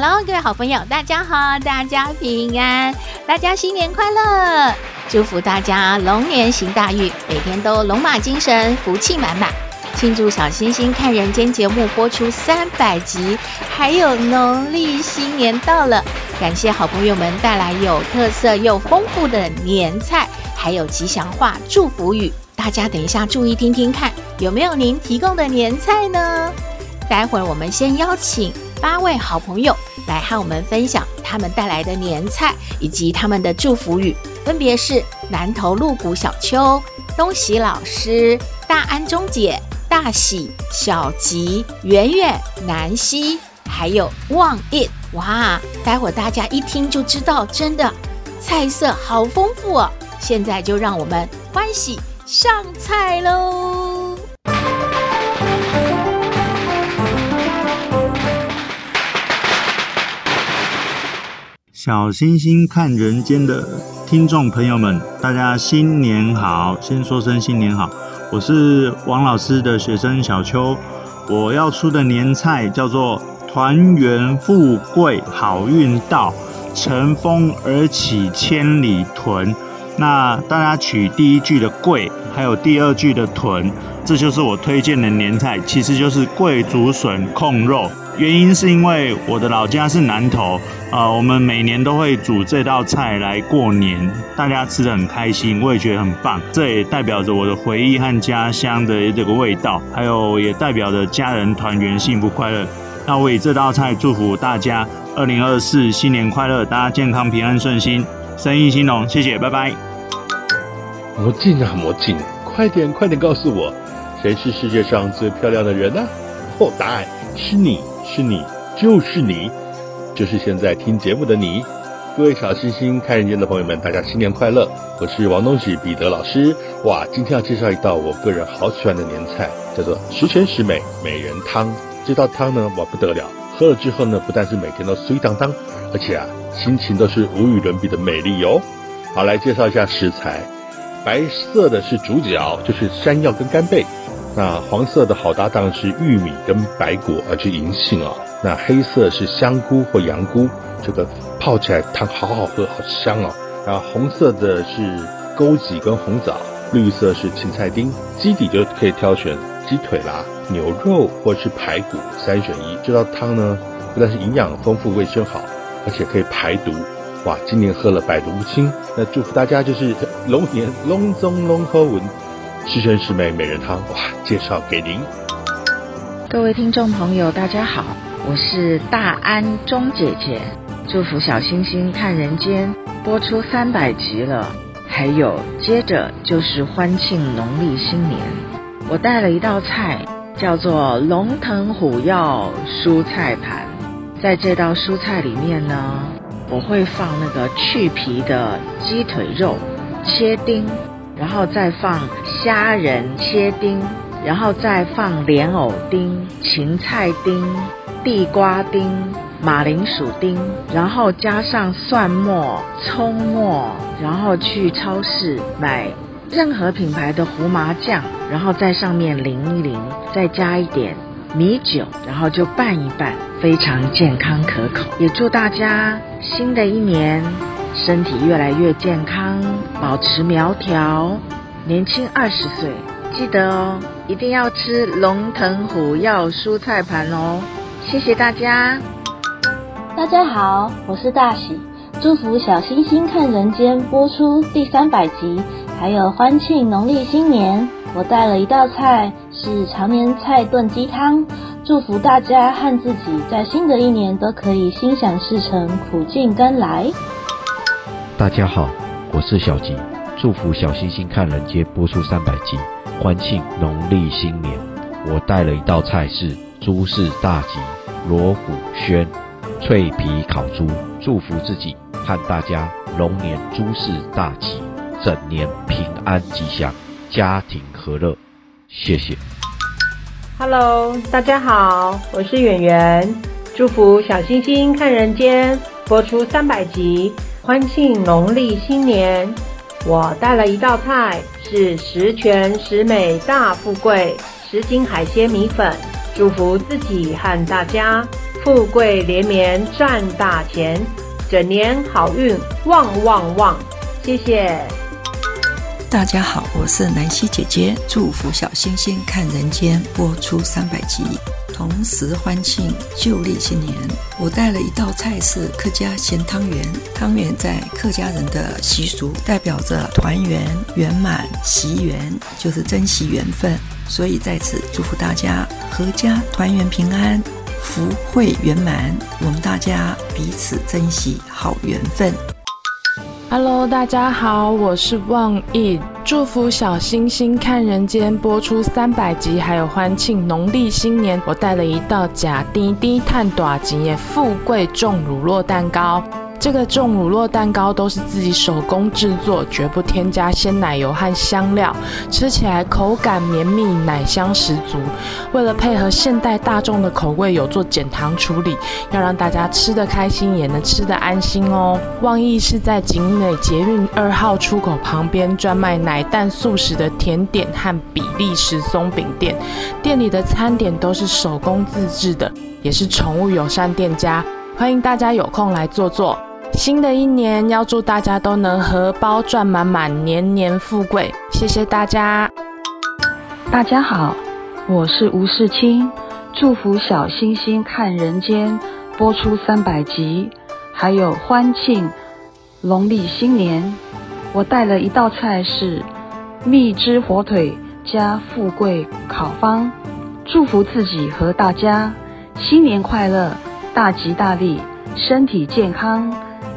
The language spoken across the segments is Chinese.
Hello，各位好朋友，大家好，大家平安，大家新年快乐！祝福大家龙年行大运，每天都龙马精神，福气满满。庆祝小星星看人间节目播出三百集，还有农历新年到了，感谢好朋友们带来有特色又丰富的年菜，还有吉祥话祝福语。大家等一下注意听听看，有没有您提供的年菜呢？待会儿我们先邀请八位好朋友来和我们分享他们带来的年菜以及他们的祝福语，分别是南投鹿谷小秋、东喜老师、大安钟姐、大喜、小吉、圆圆、南希，还有旺 it，哇！待会大家一听就知道，真的菜色好丰富哦。现在就让我们欢喜上菜喽！小星星看人间的听众朋友们，大家新年好！先说声新年好，我是王老师的学生小邱，我要出的年菜叫做团圆富贵好运到，乘风而起千里屯。那大家取第一句的贵，还有第二句的屯，这就是我推荐的年菜，其实就是贵竹笋控肉。原因是因为我的老家是南投，呃，我们每年都会煮这道菜来过年，大家吃得很开心，我也觉得很棒。这也代表着我的回忆和家乡的这个味道，还有也代表着家人团圆、幸福快乐。那我以这道菜祝福大家，二零二四新年快乐，大家健康平安顺心，生意兴隆。谢谢，拜拜。魔镜啊魔镜，快点快点告诉我，谁是世界上最漂亮的人呢？哦，答案是你。是你，就是你，就是现在听节目的你。各位小星星看人间的朋友们，大家新年快乐！我是王东喜彼得老师。哇，今天要介绍一道我个人好喜欢的年菜，叫做十全十美美人汤。这道汤呢，哇不得了，喝了之后呢，不但是每天都水当当，而且啊，心情都是无与伦比的美丽哟。好，来介绍一下食材，白色的是主角，就是山药跟干贝。那黄色的好搭档是玉米跟白果，而且银杏哦。那黑色是香菇或羊菇，这个泡起来汤好好喝，好香哦。然后红色的是枸杞跟红枣，绿色是芹菜丁。基底就可以挑选鸡腿啦、牛肉或是排骨，三选一。这道汤呢，不但是营养丰富、卫生好，而且可以排毒。哇，今年喝了百毒不侵。那祝福大家就是龙年龙中龙好运。十全十美美人汤，哇！介绍给您。各位听众朋友，大家好，我是大安钟姐姐。祝福小星星看人间播出三百集了，还有接着就是欢庆农历新年。我带了一道菜，叫做龙腾虎跃蔬菜盘。在这道蔬菜里面呢，我会放那个去皮的鸡腿肉，切丁。然后再放虾仁切丁，然后再放莲藕丁、芹菜丁、地瓜丁、马铃薯丁，然后加上蒜末、葱末，然后去超市买任何品牌的胡麻酱，然后在上面淋一淋，再加一点米酒，然后就拌一拌，非常健康可口。也祝大家新的一年，身体越来越健康，保持苗条，年轻二十岁。记得哦，一定要吃龙腾虎跃蔬菜盘哦。谢谢大家。大家好，我是大喜，祝福小星星看人间播出第三百集，还有欢庆农历新年。我带了一道菜是常年菜炖鸡汤，祝福大家和自己在新的一年都可以心想事成，苦尽甘来。大家好，我是小吉，祝福小星星看人间播出三百集，欢庆农历新年。我带了一道菜是猪式大吉锣鼓轩，脆皮烤猪，祝福自己和大家龙年诸事大吉，整年平安吉祥，家庭和乐。谢谢。Hello，大家好，我是圆圆，祝福小星星看人间播出三百集，欢庆农历新年。我带了一道菜，是十全十美大富贵十斤海鲜米粉，祝福自己和大家富贵连绵赚大钱，整年好运旺旺旺！谢谢。大家好，我是南希姐姐，祝福小星星看人间播出三百集。同时欢庆旧历新年，我带了一道菜是客家咸汤圆。汤圆在客家人的习俗，代表着团圆、圆满、惜缘，就是珍惜缘分。所以在此祝福大家阖家团圆平安，福慧圆满。我们大家彼此珍惜好缘分。Hello，大家好，我是望印，祝福小星星看人间播出三百集，还有欢庆农历新年。我带了一道假滴滴碳大钱的富贵重乳酪蛋糕。这个重乳酪蛋糕都是自己手工制作，绝不添加鲜奶油和香料，吃起来口感绵密，奶香十足。为了配合现代大众的口味，有做减糖处理，要让大家吃得开心，也能吃得安心哦。望意是在景美捷运二号出口旁边专卖奶蛋素食的甜点和比利时松饼店，店里的餐点都是手工自制的，也是宠物友善店家，欢迎大家有空来坐坐。新的一年，要祝大家都能荷包赚满满，年年富贵。谢谢大家。大家好，我是吴世清，祝福小星星看人间播出三百集，还有欢庆农历新年。我带了一道菜是蜜汁火腿加富贵烤方，祝福自己和大家新年快乐，大吉大利，身体健康。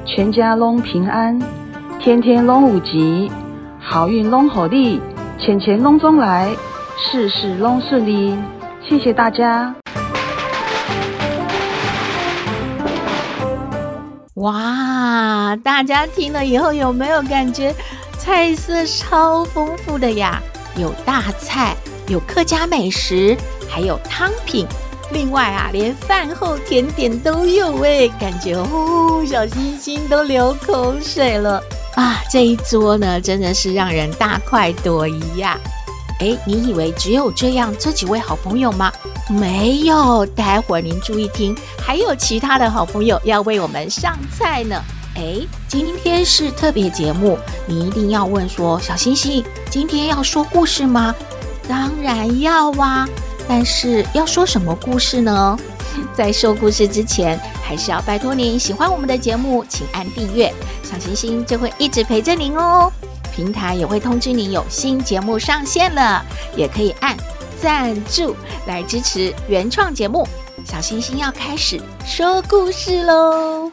全家拢平安，天天拢五吉，好运拢好利，钱钱拢中来，事事拢顺利。谢谢大家。哇，大家听了以后有没有感觉菜色超丰富的呀？有大菜，有客家美食，还有汤品。另外啊，连饭后甜点都有哎，感觉哦，小星星都流口水了啊！这一桌呢，真的是让人大快朵颐呀！哎，你以为只有这样这几位好朋友吗？没有，待会儿您注意听，还有其他的好朋友要为我们上菜呢。哎，今天是特别节目，你一定要问说，小星星今天要说故事吗？当然要啊！但是要说什么故事呢？在说故事之前，还是要拜托您喜欢我们的节目，请按订阅，小星星就会一直陪着您哦。平台也会通知您有新节目上线了，也可以按赞助来支持原创节目。小星星要开始说故事喽！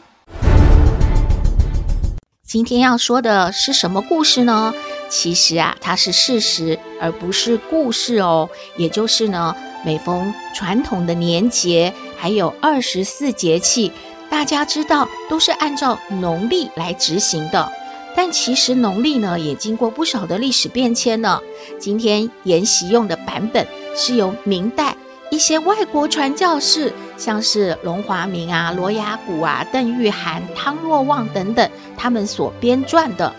今天要说的是什么故事呢？其实啊，它是事实，而不是故事哦。也就是呢，每逢传统的年节，还有二十四节气，大家知道都是按照农历来执行的。但其实农历呢，也经过不少的历史变迁呢。今天沿袭用的版本是由明代一些外国传教士，像是龙华明啊、罗雅谷啊、邓玉涵、汤若望等等，他们所编撰的，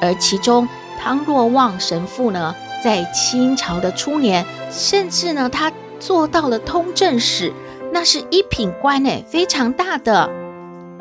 而其中。汤若望神父呢，在清朝的初年，甚至呢，他做到了通政使，那是一品官呢，非常大的。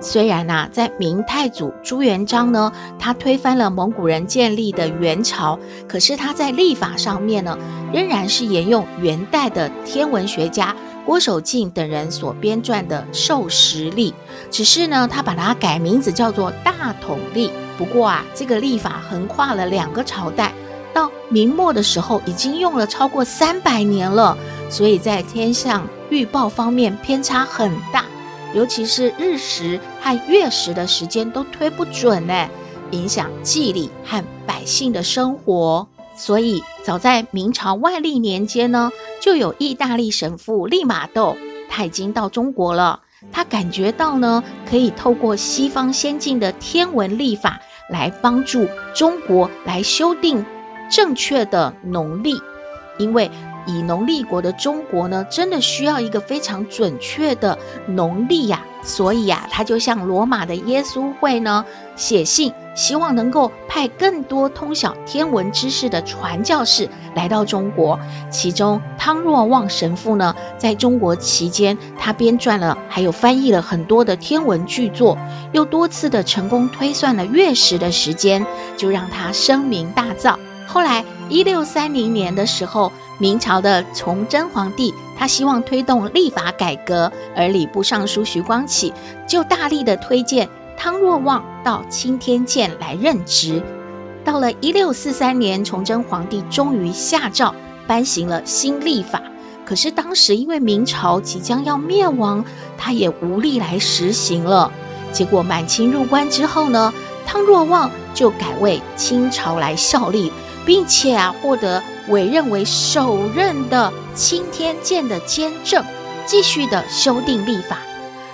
虽然呐、在明太祖朱元璋呢，他推翻了蒙古人建立的元朝，可是他在历法上面呢，仍然是沿用元代的天文学家郭守敬等人所编撰的授时历，只是呢，他把它改名字叫做大统历。不过啊，这个历法横跨了两个朝代，到明末的时候已经用了超过三百年了，所以在天象预报方面偏差很大，尤其是日食和月食的时间都推不准呢，影响祭礼和百姓的生活。所以早在明朝万历年间呢，就有意大利神父利玛窦，他已经到中国了。他感觉到呢，可以透过西方先进的天文历法来帮助中国来修订正确的农历，因为以农立国的中国呢，真的需要一个非常准确的农历呀。所以啊，他就向罗马的耶稣会呢写信，希望能够派更多通晓天文知识的传教士来到中国。其中，汤若望神父呢，在中国期间，他编撰了还有翻译了很多的天文巨作，又多次的成功推算了月食的时间，就让他声名大噪。后来，一六三零年的时候，明朝的崇祯皇帝，他希望推动历法改革，而礼部尚书徐光启就大力的推荐汤若望到钦天监来任职。到了一六四三年，崇祯皇帝终于下诏颁行了新历法。可是当时因为明朝即将要灭亡，他也无力来实行了。结果满清入关之后呢，汤若望就改为清朝来效力。并且啊，获得委任为首任的钦天监的监正，继续的修订历法。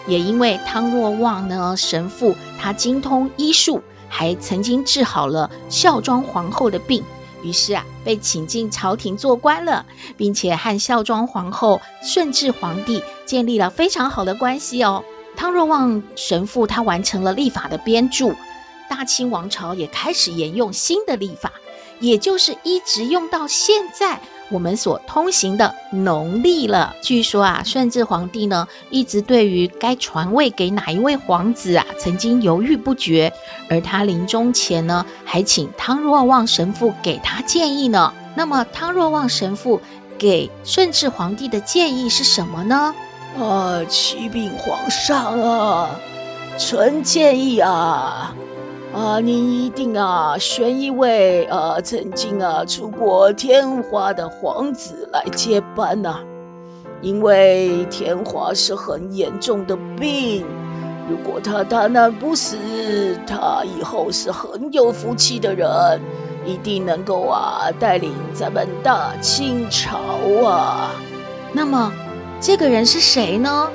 也因为汤若望呢，神父他精通医术，还曾经治好了孝庄皇后的病，于是啊，被请进朝廷做官了，并且和孝庄皇后、顺治皇帝建立了非常好的关系哦。汤若望神父他完成了历法的编著，大清王朝也开始沿用新的历法。也就是一直用到现在，我们所通行的农历了。据说啊，顺治皇帝呢，一直对于该传位给哪一位皇子啊，曾经犹豫不决。而他临终前呢，还请汤若望神父给他建议呢。那么，汤若望神父给顺治皇帝的建议是什么呢？啊，启禀皇上啊，臣建议啊。啊，你一定啊选一位啊曾经啊出过天花的皇子来接班呐，因为天花是很严重的病，如果他大难不死，他以后是很有福气的人，一定能够啊带领咱们大清朝啊。那么这个人是谁呢？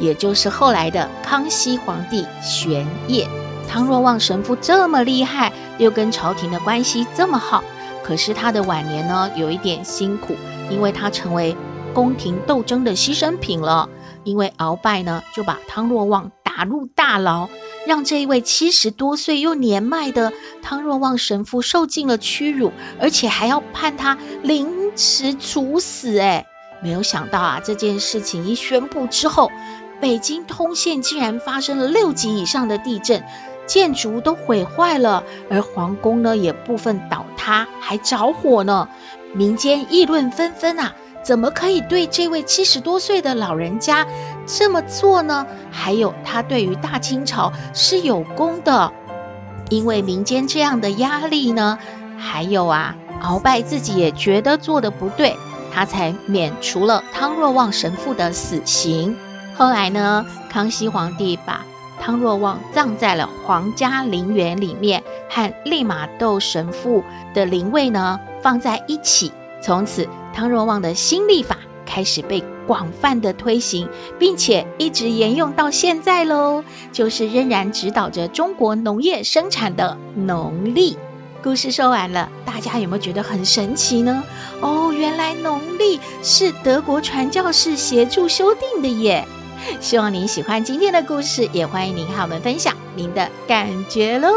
也就是后来的康熙皇帝玄烨。汤若望神父这么厉害，又跟朝廷的关系这么好，可是他的晚年呢，有一点辛苦，因为他成为宫廷斗争的牺牲品了。因为鳌拜呢，就把汤若望打入大牢，让这一位七十多岁又年迈的汤若望神父受尽了屈辱，而且还要判他凌迟处死。哎，没有想到啊，这件事情一宣布之后，北京通县竟然发生了六级以上的地震。建筑都毁坏了，而皇宫呢也部分倒塌，还着火呢。民间议论纷纷啊，怎么可以对这位七十多岁的老人家这么做呢？还有他对于大清朝是有功的，因为民间这样的压力呢，还有啊，鳌拜自己也觉得做的不对，他才免除了汤若望神父的死刑。后来呢，康熙皇帝把汤若望葬在了皇家陵园里面，和利玛窦神父的灵位呢放在一起。从此，汤若望的新历法开始被广泛的推行，并且一直沿用到现在喽。就是仍然指导着中国农业生产的农历。故事说完了，大家有没有觉得很神奇呢？哦，原来农历是德国传教士协助修订的耶。希望您喜欢今天的故事，也欢迎您和我们分享您的感觉喽。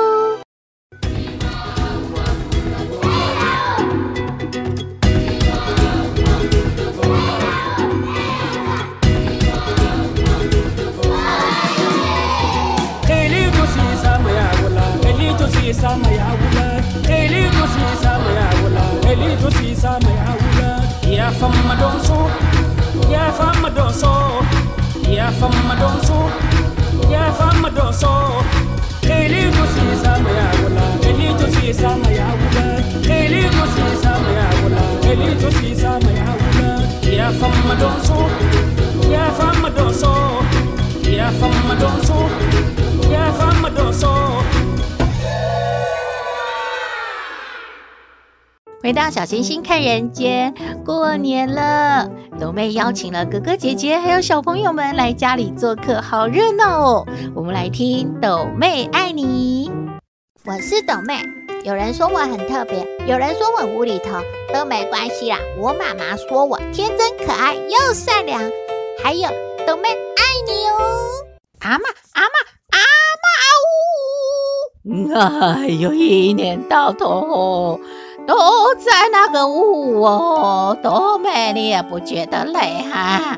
ya fama don so. Ya fama don so. Eli ko si eli to si eli ko si eli to si ya wala ya ya fama don so. Ya fama don so. Ya fama don so. 回到小星星看人间，过年了，豆妹邀请了哥哥姐姐还有小朋友们来家里做客，好热闹哦！我们来听斗妹爱你，我是斗妹。有人说我很特别，有人说我无厘头，都没关系啦。我妈妈说我天真可爱又善良，还有斗妹爱你哦。阿妈，阿妈，阿妈呜！哎呦，一年到头都在那个呜哦，多美你也不觉得累哈？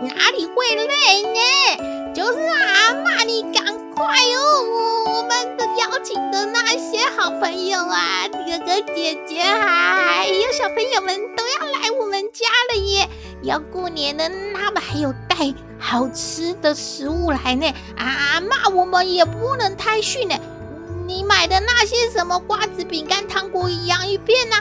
哪里会累呢？就是阿妈，你赶快哦，我们的邀请的那些好朋友啊，哥哥姐姐还有小朋友们都要来我们家了耶！要过年了，他们还有带好吃的食物来呢。阿妈，我们也不能太逊呢。你买的那些什么瓜子、饼干、糖果、洋芋片呐，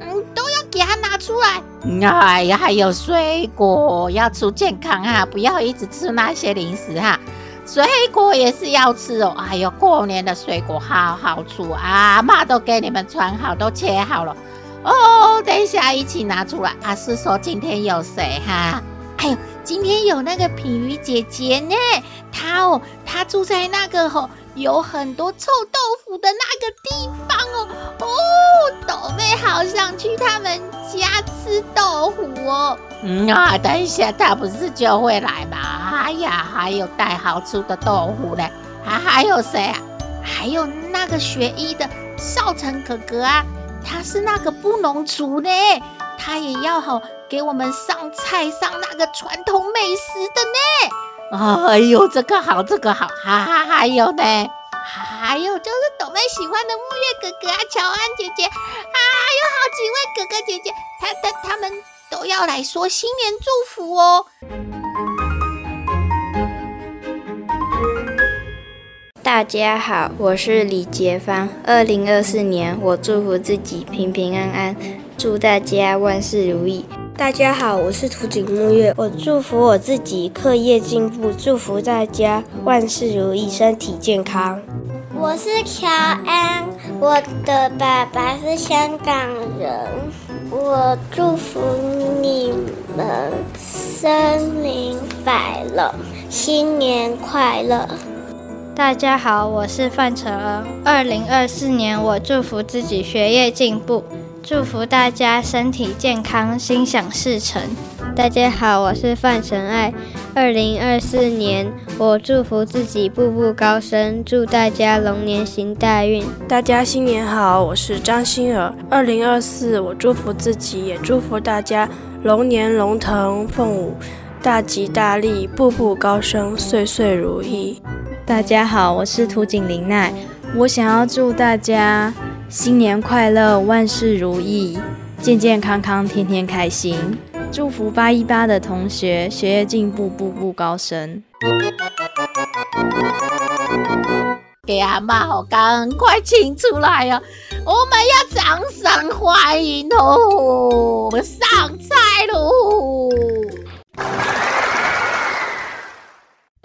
嗯，都要给他拿出来。哎呀，还有水果要吃健康啊，不要一直吃那些零食哈。水果也是要吃哦。哎呦，过年的水果好好吃啊，阿妈都给你们穿好，都切好了。哦，等一下一起拿出来啊！是说今天有谁哈？哎呦，今天有那个品瑜姐姐呢，她哦，她住在那个吼、有很多臭豆腐的那个地方哦。哦，豆妹好想去他们家吃豆腐哦。嗯啊，等一下他不是就会来吗？哎呀，还有带好吃的豆腐呢。还还有谁啊？还有那个学医的少成哥哥啊。他是那个布农族呢，他也要好给我们上菜上那个传统美食的呢。哎呦，这个好，这个好，哈哈，还有呢，还有就是斗妹喜欢的木月哥哥啊，乔安姐姐，还有好几位哥哥姐姐，他他他们都要来说新年祝福哦。大家好，我是李杰芳。二零二四年，我祝福自己平平安安，祝大家万事如意。大家好，我是土井木月，我祝福我自己课业进步，祝福大家万事如意，身体健康。我是乔安，我的爸爸是香港人，我祝福你们生日快乐，新年快乐。大家好，我是范承恩。二零二四年，我祝福自己学业进步，祝福大家身体健康，心想事成。大家好，我是范承爱。二零二四年，我祝福自己步步高升，祝大家龙年行大运。大家新年好，我是张馨儿。二零二四，我祝福自己，也祝福大家龙年龙腾凤舞，大吉大利，步步高升，岁岁如意。大家好，我是土井玲奈。我想要祝大家新年快乐，万事如意，健健康康，天天开心。祝福八一八的同学学业进步，步步高升。给阿妈好，赶快请出来哦！我们要掌声欢迎哦！上菜喽！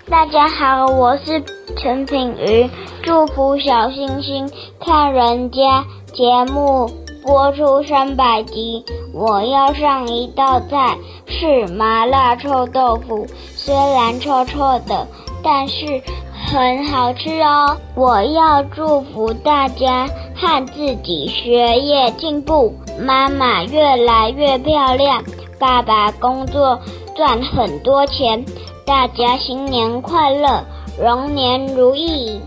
大家好，我是陈品瑜，祝福小星星看人家节目播出三百集，我要上一道菜是麻辣臭豆腐，虽然臭臭的，但是很好吃哦。我要祝福大家和自己学业进步，妈妈越来越漂亮，爸爸工作赚很多钱。大家新年快乐，龙年如意。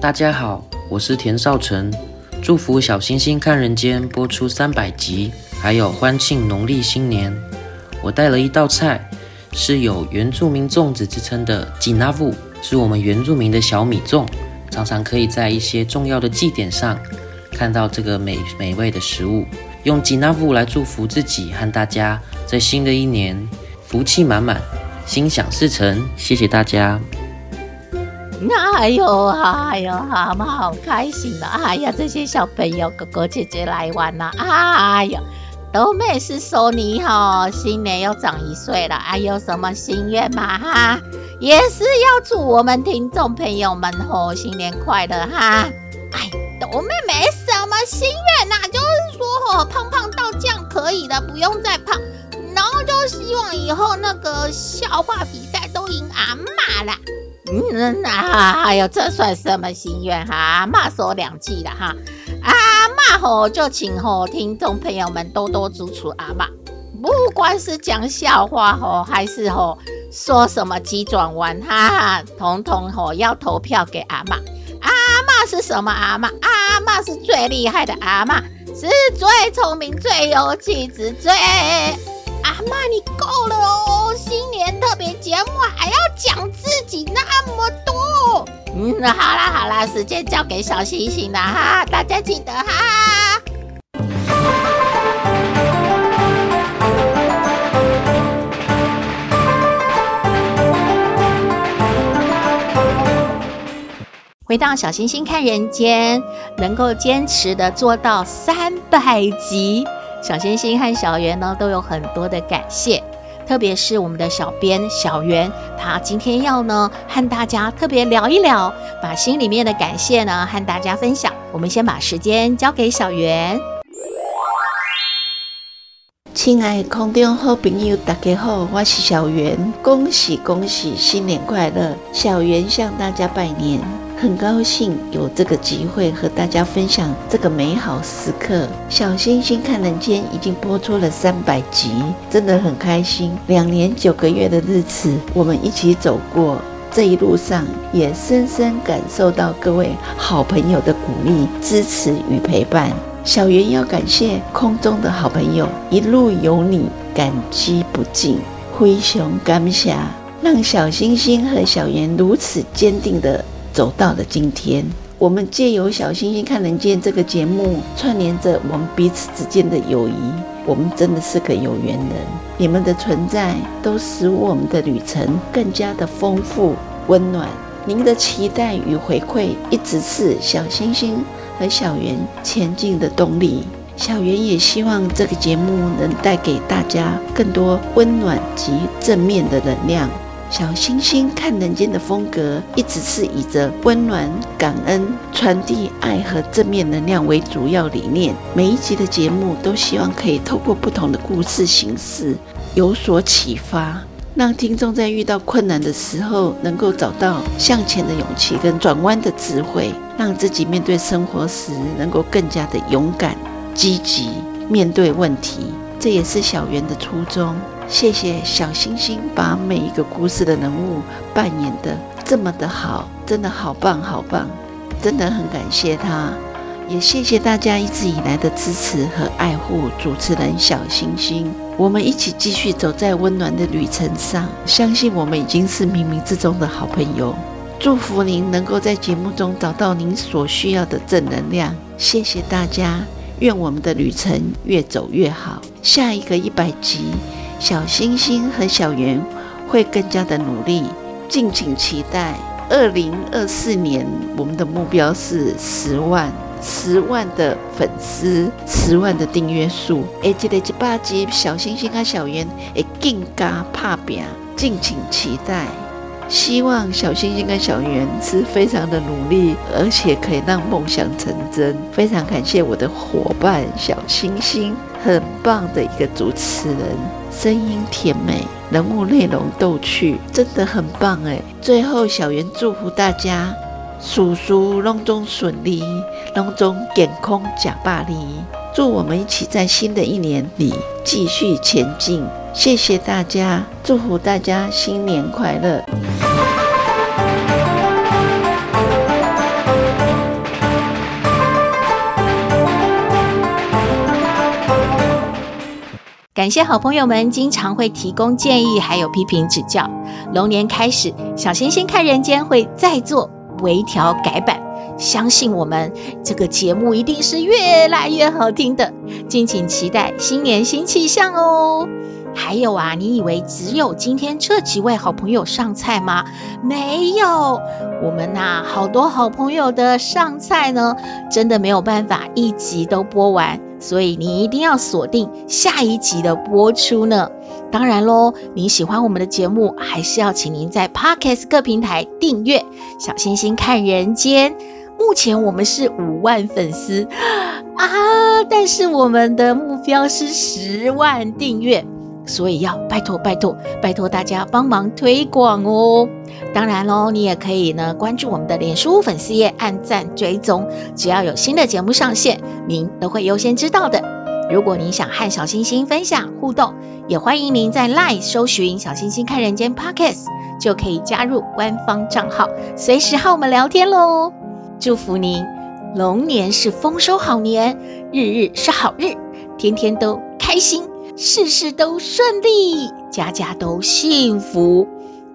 大家好，我是田少成，祝福小星星看人间播出三百集，还有欢庆农历新年。我带了一道菜，是有原住民粽子之称的吉纳布，是我们原住民的小米粽，常常可以在一些重要的祭典上看到这个美美味的食物。用吉纳布来祝福自己和大家，在新的一年福气满满。心想事成，谢谢大家。哎呦，哎呦，阿妈好开心的！哎呀，这些小朋友哥哥姐姐来玩了，哎呀，斗妹是说你哈，新年又长一岁了，哎，有什么心愿吗？哈，也是要祝我们听众朋友们吼新年快乐哈。哎，斗妹没什么心愿呐，就是。说哦，胖胖到这样可以了，不用再胖。然后就希望以后那个笑话比赛都赢阿嬷啦。嗯啊，哎呦，这算什么心愿哈？阿嬷说两句了哈。阿嬷吼，就请吼听众朋友们多多支持阿嬷。不管是讲笑话吼，还是吼说什么急转弯，哈哈，统统吼要投票给阿嬷。阿嬷是什么阿嬷？阿嬷是最厉害的阿嬷，是最聪明、最有气质、最……阿嬷，你够了哦！特别节目还要讲自己那么多。嗯，好啦好啦，时间交给小星星了哈，大家记得哈。回到小星星看人间，能够坚持的做到三百集，小星星和小圆呢都有很多的感谢。特别是我们的小编小袁，他今天要呢和大家特别聊一聊，把心里面的感谢呢和大家分享。我们先把时间交给小袁。亲爱的空中好朋友，大家好，我是小袁，恭喜恭喜，新年快乐！小袁向大家拜年。很高兴有这个机会和大家分享这个美好时刻。小星星看人间已经播出了三百集，真的很开心。两年九个月的日子，我们一起走过，这一路上也深深感受到各位好朋友的鼓励、支持与陪伴。小圆要感谢空中的好朋友，一路有你，感激不尽，灰熊感谢，让小星星和小圆如此坚定的。走到了今天，我们借由《小星星看人间》这个节目，串联着我们彼此之间的友谊。我们真的是个有缘人，你们的存在都使我们的旅程更加的丰富温暖。您的期待与回馈，一直是小星星和小圆前进的动力。小圆也希望这个节目能带给大家更多温暖及正面的能量。小星星看人间的风格，一直是以着温暖、感恩、传递爱和正面能量为主要理念。每一集的节目都希望可以透过不同的故事形式有所启发，让听众在遇到困难的时候，能够找到向前的勇气跟转弯的智慧，让自己面对生活时能够更加的勇敢、积极面对问题。这也是小圆的初衷。谢谢小星星把每一个故事的人物扮演得这么的好，真的好棒好棒，真的很感谢他，也谢谢大家一直以来的支持和爱护主持人小星星。我们一起继续走在温暖的旅程上，相信我们已经是冥冥之中的好朋友。祝福您能够在节目中找到您所需要的正能量。谢谢大家，愿我们的旅程越走越好。下一个一百集。小星星和小圆会更加的努力，敬请期待。二零二四年，我们的目标是十万，十万的粉丝，十万的订阅数。而且一百集，小星星和小圆会更加打拼，敬请期待。希望小星星跟小圆是非常的努力，而且可以让梦想成真。非常感谢我的伙伴小星星，很棒的一个主持人，声音甜美，人物内容逗趣，真的很棒哎！最后小圆祝福大家，事事拢总顺利，拢总健康吃百里。祝我们一起在新的一年里继续前进。谢谢大家，祝福大家新年快乐！感谢好朋友们经常会提供建议，还有批评指教。龙年开始，小星星看人间会再做微调改版，相信我们这个节目一定是越来越好听的，敬请期待新年新气象哦！还有啊，你以为只有今天这几位好朋友上菜吗？没有，我们呐、好多好朋友的上菜呢，真的没有办法一集都播完，所以你一定要锁定下一集的播出呢。当然喽，您喜欢我们的节目，还是要请您在 Podcast 各平台订阅《小星星看人间》。目前我们是五万粉丝。啊！但是我们的目标是十万订阅，所以要拜托拜托拜托大家帮忙推广哦。当然喽，你也可以呢关注我们的脸书粉丝页，按赞追踪，只要有新的节目上线，您都会优先知道的。如果您想和小星星分享互动，也欢迎您在 LINE 搜寻“小星星看人间 Podcast”，就可以加入官方账号，随时和我们聊天喽。祝福您，龙年是丰收好年，日日是好日，天天都开心，事事都顺利，家家都幸福。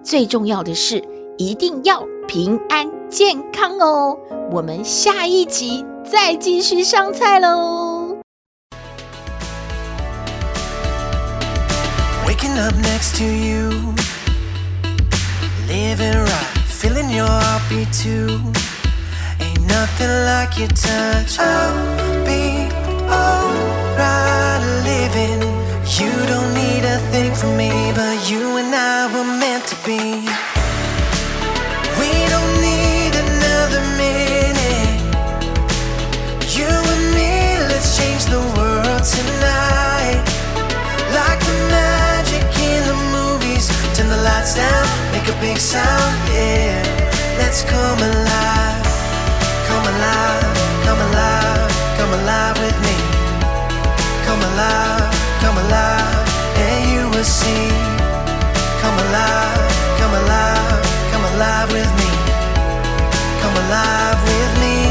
最重要的是，一定要平安健康哦！我们下一集再继续上菜喽。Waking up next to you, living right, feeling your heartbeat too. Ain't nothing like your touch. I'll be alright living. You don't need a thing from me, but you and I were meant to be. We don't need another minute. You and me, let's change the world tonight. Like the magic in the movies. Turn the lights down, make a big sound, yeah. Let's come alive, come alive, come alive, come alive with me. Come alive, come alive, see. Come alive, come alive, come alive with me. Come alive with me.